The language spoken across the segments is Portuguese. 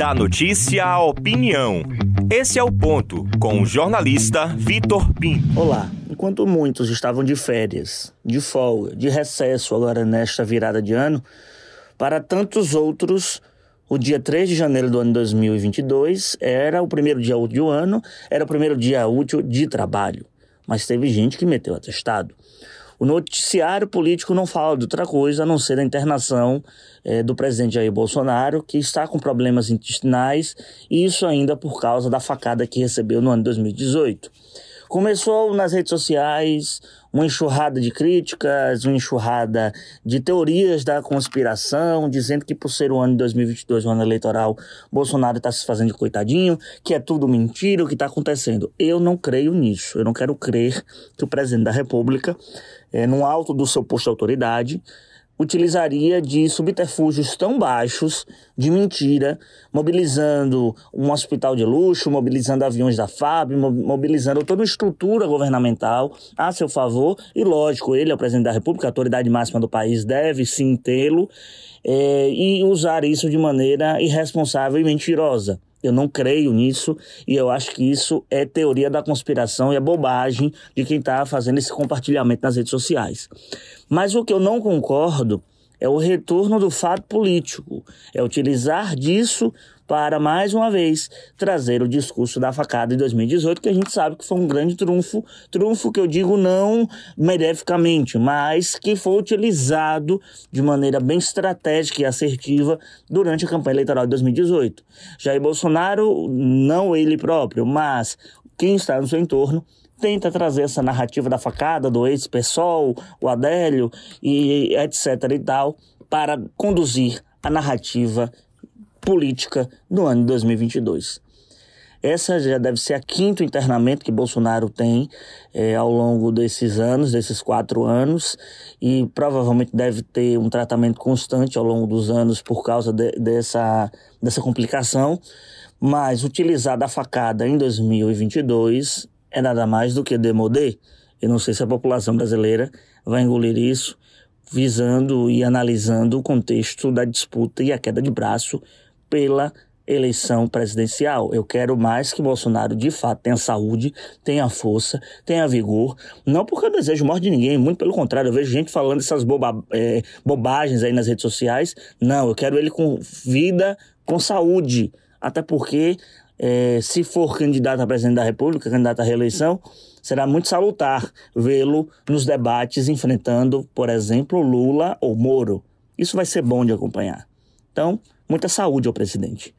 Da notícia à opinião. Esse é o ponto com o jornalista Vitor Pinto. Olá. Enquanto muitos estavam de férias, de folga, de recesso agora nesta virada de ano, para tantos outros, o dia 3 de janeiro do ano 2022 era o primeiro dia útil do ano, era o primeiro dia útil de trabalho. Mas teve gente que meteu atestado. O noticiário político não fala de outra coisa a não ser da internação é, do presidente Jair Bolsonaro, que está com problemas intestinais, e isso ainda por causa da facada que recebeu no ano 2018. Começou nas redes sociais uma enxurrada de críticas, uma enxurrada de teorias da conspiração, dizendo que por ser o ano de 2022, o ano eleitoral, Bolsonaro está se fazendo de coitadinho, que é tudo mentira o que está acontecendo. Eu não creio nisso. Eu não quero crer que o presidente da República, é, no alto do seu posto de autoridade, utilizaria de subterfúgios tão baixos, de mentira, mobilizando um hospital de luxo, mobilizando aviões da FAB, mobilizando toda uma estrutura governamental a seu favor. E, lógico, ele é o presidente da República, a autoridade máxima do país, deve sim tê-lo, é, e usar isso de maneira irresponsável e mentirosa. Eu não creio nisso e eu acho que isso é teoria da conspiração e é bobagem de quem está fazendo esse compartilhamento nas redes sociais. Mas o que eu não concordo é o retorno do fato político, é utilizar disso para, mais uma vez, trazer o discurso da facada de 2018, que a gente sabe que foi um grande trunfo, trunfo que eu digo não mereficamente, mas que foi utilizado de maneira bem estratégica e assertiva durante a campanha eleitoral de 2018. Jair Bolsonaro, não ele próprio, mas quem está no seu entorno, tenta trazer essa narrativa da facada do ex-PSOL, o Adélio e etc e tal, para conduzir a narrativa política no ano de 2022. Essa já deve ser a quinto internamento que Bolsonaro tem é, ao longo desses anos, desses quatro anos, e provavelmente deve ter um tratamento constante ao longo dos anos por causa de, dessa, dessa complicação. Mas utilizar da facada em 2022 é nada mais do que demodê. Eu não sei se a população brasileira vai engolir isso, visando e analisando o contexto da disputa e a queda de braço pela eleição presidencial. Eu quero mais que Bolsonaro de fato tenha saúde, tenha força, tenha vigor. Não porque eu desejo morte de ninguém, muito pelo contrário. Eu vejo gente falando essas boba, é, bobagens aí nas redes sociais. Não, eu quero ele com vida, com saúde. Até porque é, se for candidato a presidente da República, candidato à reeleição, será muito salutar vê-lo nos debates enfrentando, por exemplo, Lula ou Moro. Isso vai ser bom de acompanhar. Então, muita saúde ao presidente.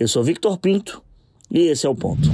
Eu sou Victor Pinto e esse é o ponto.